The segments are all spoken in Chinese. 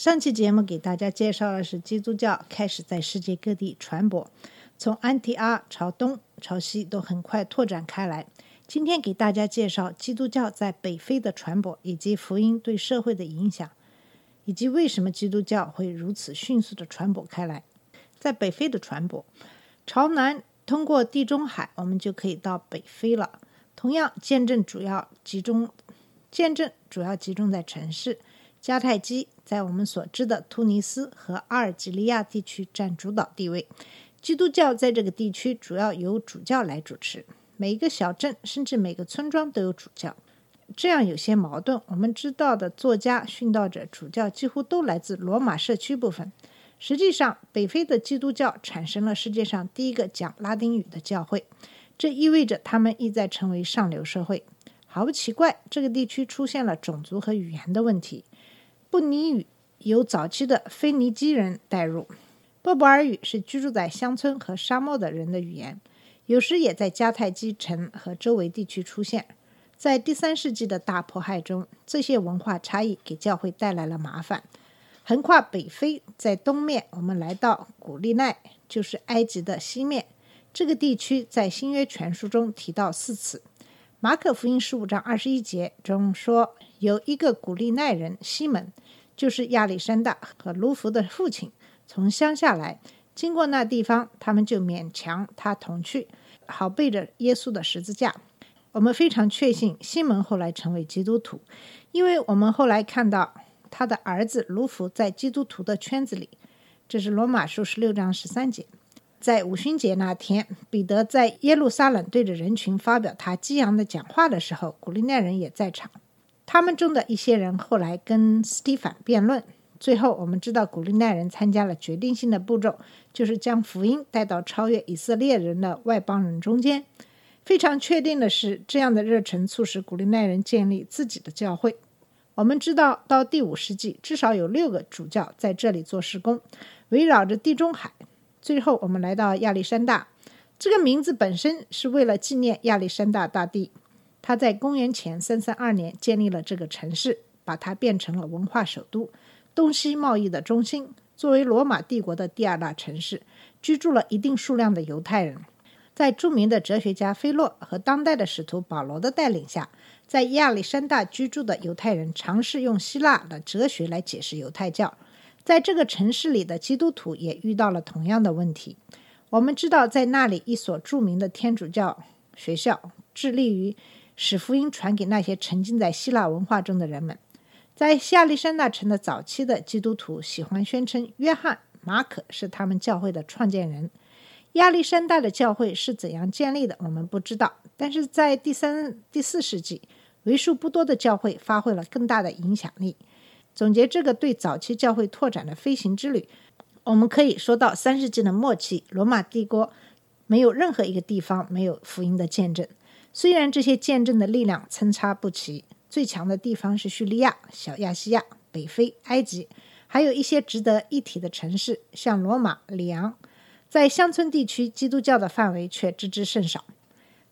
上期节目给大家介绍的是基督教开始在世界各地传播，从安提阿朝东、朝西都很快拓展开来。今天给大家介绍基督教在北非的传播，以及福音对社会的影响，以及为什么基督教会如此迅速的传播开来。在北非的传播，朝南通过地中海，我们就可以到北非了。同样，见证主要集中，见证主要集中在城市。迦太基在我们所知的突尼斯和阿尔及利亚地区占主导地位。基督教在这个地区主要由主教来主持，每一个小镇甚至每个村庄都有主教。这样有些矛盾。我们知道的作家、殉道者、主教几乎都来自罗马社区部分。实际上，北非的基督教产生了世界上第一个讲拉丁语的教会，这意味着他们意在成为上流社会。毫不奇怪，这个地区出现了种族和语言的问题。布尼语由早期的腓尼基人带入，波柏尔语是居住在乡村和沙漠的人的语言，有时也在迦太基城和周围地区出现。在第三世纪的大迫害中，这些文化差异给教会带来了麻烦。横跨北非，在东面，我们来到古利奈，就是埃及的西面。这个地区在新约全书中提到四次。马可福音十五章二十一节中说，有一个古利奈人西门，就是亚历山大和卢浮的父亲，从乡下来，经过那地方，他们就勉强他同去，好背着耶稣的十字架。我们非常确信西门后来成为基督徒，因为我们后来看到他的儿子卢浮在基督徒的圈子里。这是罗马书十六章十三节。在五旬节那天，彼得在耶路撒冷对着人群发表他激昂的讲话的时候，古利奈人也在场。他们中的一些人后来跟斯蒂凡辩论。最后，我们知道古利奈人参加了决定性的步骤，就是将福音带到超越以色列人的外邦人中间。非常确定的是，这样的热忱促使古利奈人建立自己的教会。我们知道，到第五世纪，至少有六个主教在这里做施工，围绕着地中海。最后，我们来到亚历山大。这个名字本身是为了纪念亚历山大大帝。他在公元前三三二年建立了这个城市，把它变成了文化首都、东西贸易的中心。作为罗马帝国的第二大城市，居住了一定数量的犹太人。在著名的哲学家菲洛和当代的使徒保罗的带领下，在亚历山大居住的犹太人尝试用希腊的哲学来解释犹太教。在这个城市里的基督徒也遇到了同样的问题。我们知道，在那里一所著名的天主教学校致力于使福音传给那些沉浸在希腊文化中的人们。在亚历山大城的早期的基督徒喜欢宣称约翰·马可是他们教会的创建人。亚历山大的教会是怎样建立的，我们不知道。但是在第三、第四世纪，为数不多的教会发挥了更大的影响力。总结这个对早期教会拓展的飞行之旅，我们可以说到三世纪的末期，罗马帝国没有任何一个地方没有福音的见证。虽然这些见证的力量参差不齐，最强的地方是叙利亚、小亚细亚、北非、埃及，还有一些值得一提的城市，像罗马、里昂。在乡村地区，基督教的范围却知之甚少。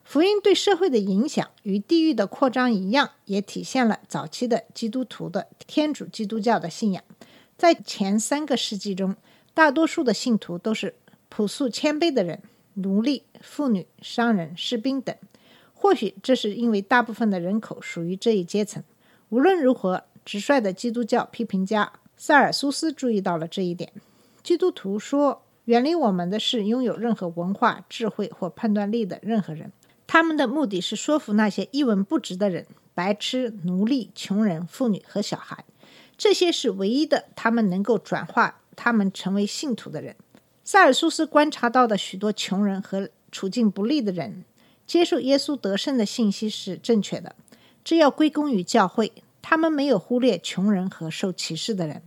福音对社会的影响与地域的扩张一样，也体现了早期的基督徒的天主基督教的信仰。在前三个世纪中，大多数的信徒都是朴素谦卑的人，奴隶、妇女、商人、士兵等。或许这是因为大部分的人口属于这一阶层。无论如何，直率的基督教批评家塞尔苏斯注意到了这一点。基督徒说：“远离我们的是拥有任何文化、智慧或判断力的任何人。”他们的目的是说服那些一文不值的人、白痴、奴隶、穷人、妇女和小孩。这些是唯一的，他们能够转化他们成为信徒的人。塞尔苏斯观察到的许多穷人和处境不利的人，接受耶稣得胜的信息是正确的。这要归功于教会，他们没有忽略穷人和受歧视的人。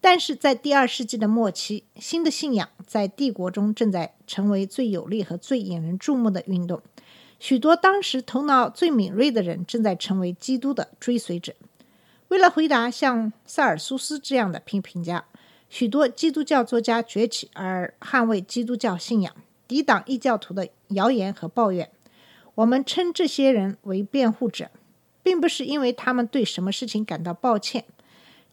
但是在第二世纪的末期，新的信仰在帝国中正在成为最有力和最引人注目的运动。许多当时头脑最敏锐的人正在成为基督的追随者。为了回答像塞尔苏斯这样的批评家，许多基督教作家崛起，而捍卫基督教信仰，抵挡异教徒的谣言和抱怨。我们称这些人为辩护者，并不是因为他们对什么事情感到抱歉。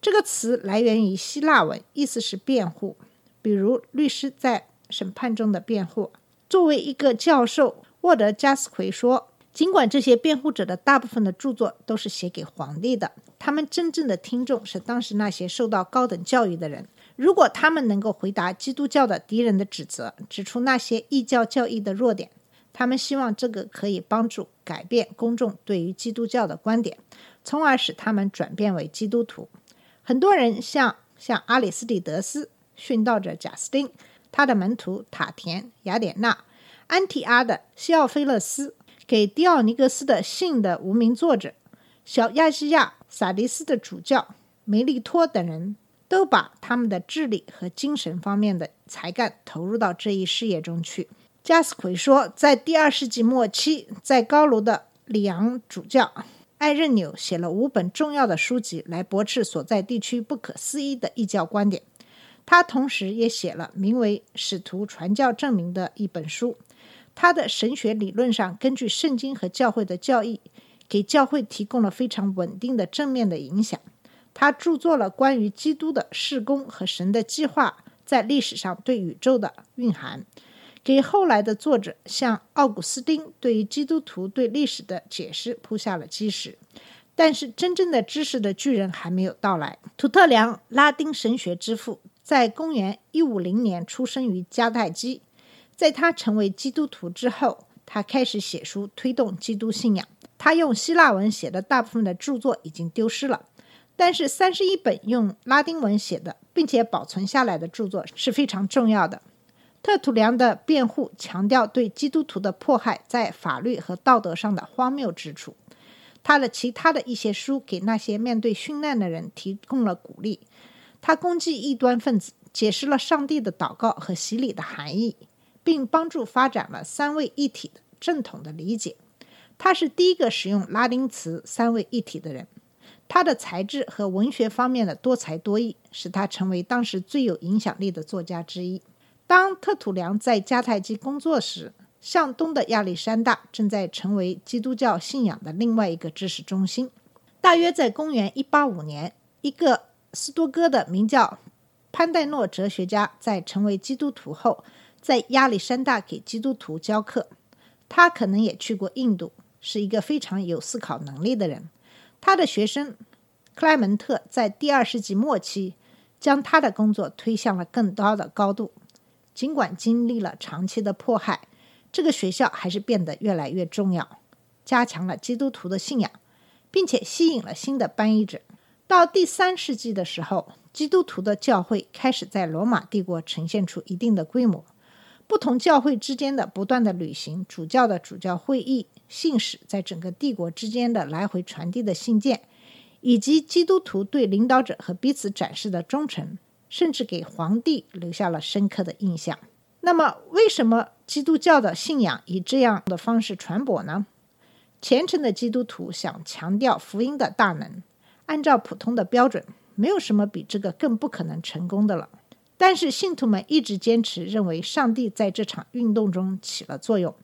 这个词来源于希腊文，意思是辩护，比如律师在审判中的辩护。作为一个教授，沃德·加斯奎说：“尽管这些辩护者的大部分的著作都是写给皇帝的，他们真正的听众是当时那些受到高等教育的人。如果他们能够回答基督教的敌人的指责，指出那些异教教义的弱点，他们希望这个可以帮助改变公众对于基督教的观点，从而使他们转变为基督徒。很多人像像阿里斯蒂德斯、殉道者贾斯汀、他的门徒塔田、雅典娜。”安提阿的西奥菲勒斯，给狄奥尼格斯的信的无名作者，小亚细亚萨迪斯的主教梅利托等人都把他们的智力和精神方面的才干投入到这一事业中去。加斯奎说，在第二世纪末期，在高卢的里昂主教艾任纽写了五本重要的书籍来驳斥所在地区不可思议的异教观点。他同时也写了名为《使徒传教证明》的一本书。他的神学理论上根据圣经和教会的教义，给教会提供了非常稳定的正面的影响。他著作了关于基督的事工和神的计划在历史上对宇宙的蕴含，给后来的作者像奥古斯丁对于基督徒对历史的解释铺下了基石。但是，真正的知识的巨人还没有到来。图特良，拉丁神学之父，在公元一五零年出生于迦太基。在他成为基督徒之后，他开始写书推动基督信仰。他用希腊文写的大部分的著作已经丢失了，但是三十一本用拉丁文写的并且保存下来的著作是非常重要的。特土良的辩护强调对基督徒的迫害在法律和道德上的荒谬之处。他的其他的一些书给那些面对殉难的人提供了鼓励。他攻击异端分子，解释了上帝的祷告和洗礼的含义。并帮助发展了三位一体的正统的理解。他是第一个使用拉丁词“三位一体”的人。他的才智和文学方面的多才多艺，使他成为当时最有影响力的作家之一。当特土良在迦太基工作时，向东的亚历山大正在成为基督教信仰的另外一个知识中心。大约在公元185年，一个斯多哥的名叫潘代诺哲学家在成为基督徒后。在亚历山大给基督徒教课，他可能也去过印度，是一个非常有思考能力的人。他的学生克莱门特在第二世纪末期将他的工作推向了更高的高度。尽管经历了长期的迫害，这个学校还是变得越来越重要，加强了基督徒的信仰，并且吸引了新的翻译者。到第三世纪的时候，基督徒的教会开始在罗马帝国呈现出一定的规模。不同教会之间的不断的旅行，主教的主教会议、信使在整个帝国之间的来回传递的信件，以及基督徒对领导者和彼此展示的忠诚，甚至给皇帝留下了深刻的印象。那么，为什么基督教的信仰以这样的方式传播呢？虔诚的基督徒想强调福音的大能，按照普通的标准，没有什么比这个更不可能成功的了。但是信徒们一直坚持认为，上帝在这场运动中起了作用。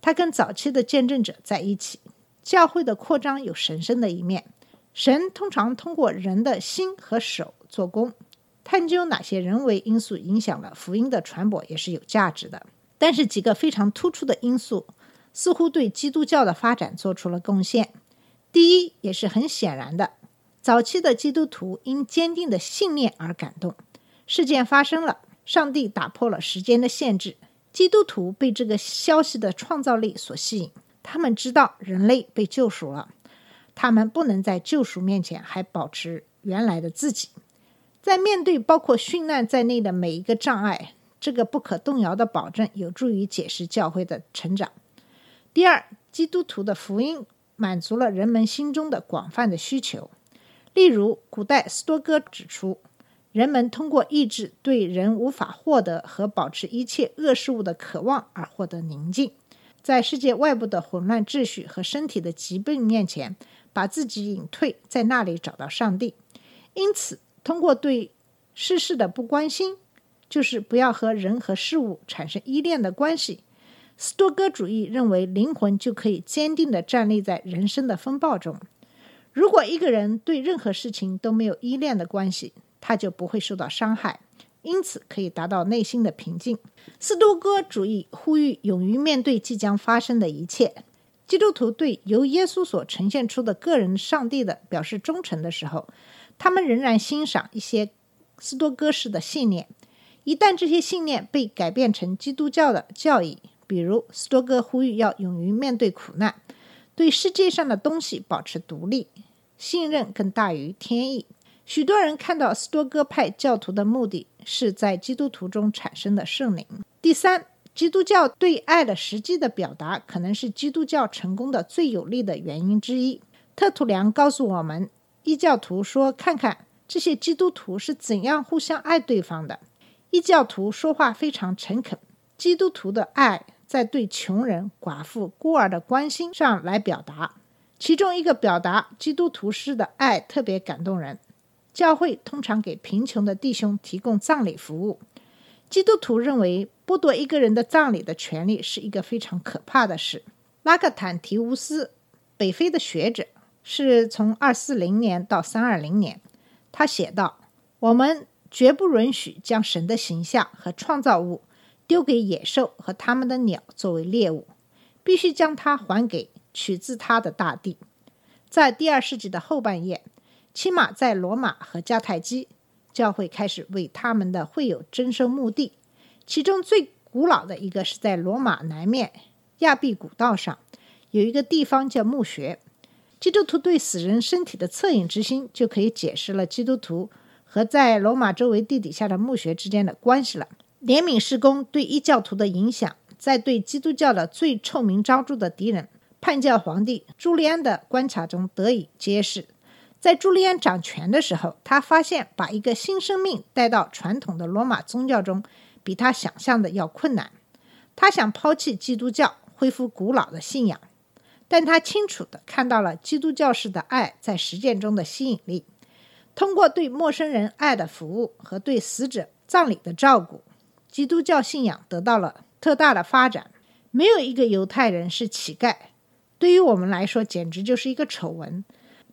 他跟早期的见证者在一起。教会的扩张有神圣的一面，神通常通过人的心和手做工。探究哪些人为因素影响了福音的传播也是有价值的。但是几个非常突出的因素似乎对基督教的发展做出了贡献。第一，也是很显然的，早期的基督徒因坚定的信念而感动。事件发生了，上帝打破了时间的限制。基督徒被这个消息的创造力所吸引，他们知道人类被救赎了，他们不能在救赎面前还保持原来的自己。在面对包括殉难在内的每一个障碍，这个不可动摇的保证有助于解释教会的成长。第二，基督徒的福音满足了人们心中的广泛的需求，例如，古代斯多哥指出。人们通过抑制对人无法获得和保持一切恶事物的渴望而获得宁静，在世界外部的混乱秩序和身体的疾病面前，把自己隐退，在那里找到上帝。因此，通过对世事的不关心，就是不要和人和事物产生依恋的关系。斯多哥主义认为，灵魂就可以坚定地站立在人生的风暴中。如果一个人对任何事情都没有依恋的关系，他就不会受到伤害，因此可以达到内心的平静。斯多哥主义呼吁勇于面对即将发生的一切。基督徒对由耶稣所呈现出的个人上帝的表示忠诚的时候，他们仍然欣赏一些斯多哥式的信念。一旦这些信念被改变成基督教的教义，比如斯多哥呼吁要勇于面对苦难，对世界上的东西保持独立，信任更大于天意。许多人看到斯多哥派教徒的目的是在基督徒中产生的圣灵。第三，基督教对爱的实际的表达，可能是基督教成功的最有力的原因之一。特土良告诉我们，异教徒说：“看看这些基督徒是怎样互相爱对方的。”异教徒说话非常诚恳。基督徒的爱在对穷人、寡妇、孤儿的关心上来表达。其中一个表达基督徒式的爱特别感动人。教会通常给贫穷的弟兄提供葬礼服务。基督徒认为剥夺一个人的葬礼的权利是一个非常可怕的事。拉克坦提乌斯，北非的学者，是从二四零年到三二零年。他写道：“我们绝不允许将神的形象和创造物丢给野兽和他们的鸟作为猎物，必须将它还给取自它的大地。”在第二世纪的后半叶。起码在罗马和迦太基，教会开始为他们的会友征收墓地。其中最古老的一个是在罗马南面亚庇古道上，有一个地方叫墓穴。基督徒对死人身体的恻隐之心，就可以解释了基督徒和在罗马周围地底下的墓穴之间的关系了。怜悯施工对异教徒的影响，在对基督教的最臭名昭著的敌人叛教皇帝朱利安的观察中得以揭示。在朱利安掌权的时候，他发现把一个新生命带到传统的罗马宗教中，比他想象的要困难。他想抛弃基督教，恢复古老的信仰，但他清楚地看到了基督教式的爱在实践中的吸引力。通过对陌生人爱的服务和对死者葬礼的照顾，基督教信仰得到了特大的发展。没有一个犹太人是乞丐，对于我们来说，简直就是一个丑闻。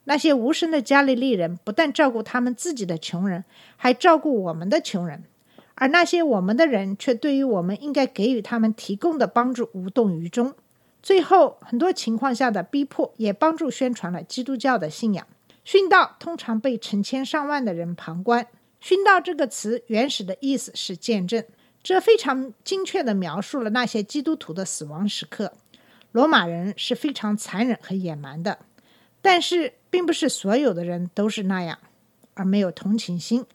那些无声的加利利人不但照顾他们自己的穷人，还照顾我们的穷人，而那些我们的人却对于我们应该给予他们提供的帮助无动于衷。最后，很多情况下的逼迫也帮助宣传了基督教的信仰。殉道通常被成千上万的人旁观。殉道这个词原始的意思是见证，这非常精确地描述了那些基督徒的死亡时刻。罗马人是非常残忍和野蛮的。但是，并不是所有的人都是那样，而没有同情心。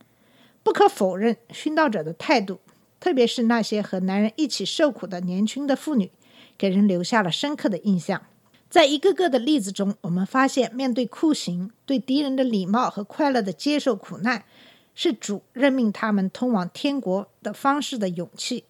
不可否认，殉道者的态度，特别是那些和男人一起受苦的年轻的妇女，给人留下了深刻的印象。在一个个的例子中，我们发现，面对酷刑、对敌人的礼貌和快乐的接受苦难，是主任命他们通往天国的方式的勇气。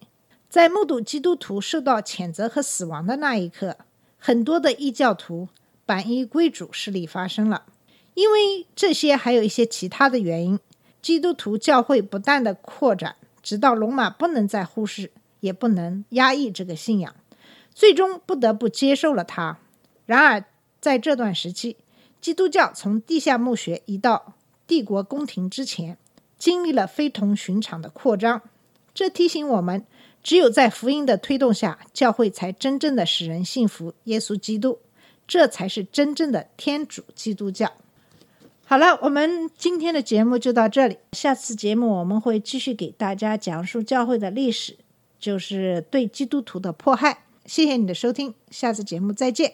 在目睹基督徒受到谴责和死亡的那一刻，很多的异教徒。反依归主势力发生了，因为这些还有一些其他的原因。基督徒教会不断的扩展，直到罗马不能再忽视，也不能压抑这个信仰，最终不得不接受了它。然而，在这段时期，基督教从地下墓穴移到帝国宫廷之前，经历了非同寻常的扩张。这提醒我们，只有在福音的推动下，教会才真正的使人信服耶稣基督。这才是真正的天主基督教。好了，我们今天的节目就到这里。下次节目我们会继续给大家讲述教会的历史，就是对基督徒的迫害。谢谢你的收听，下次节目再见。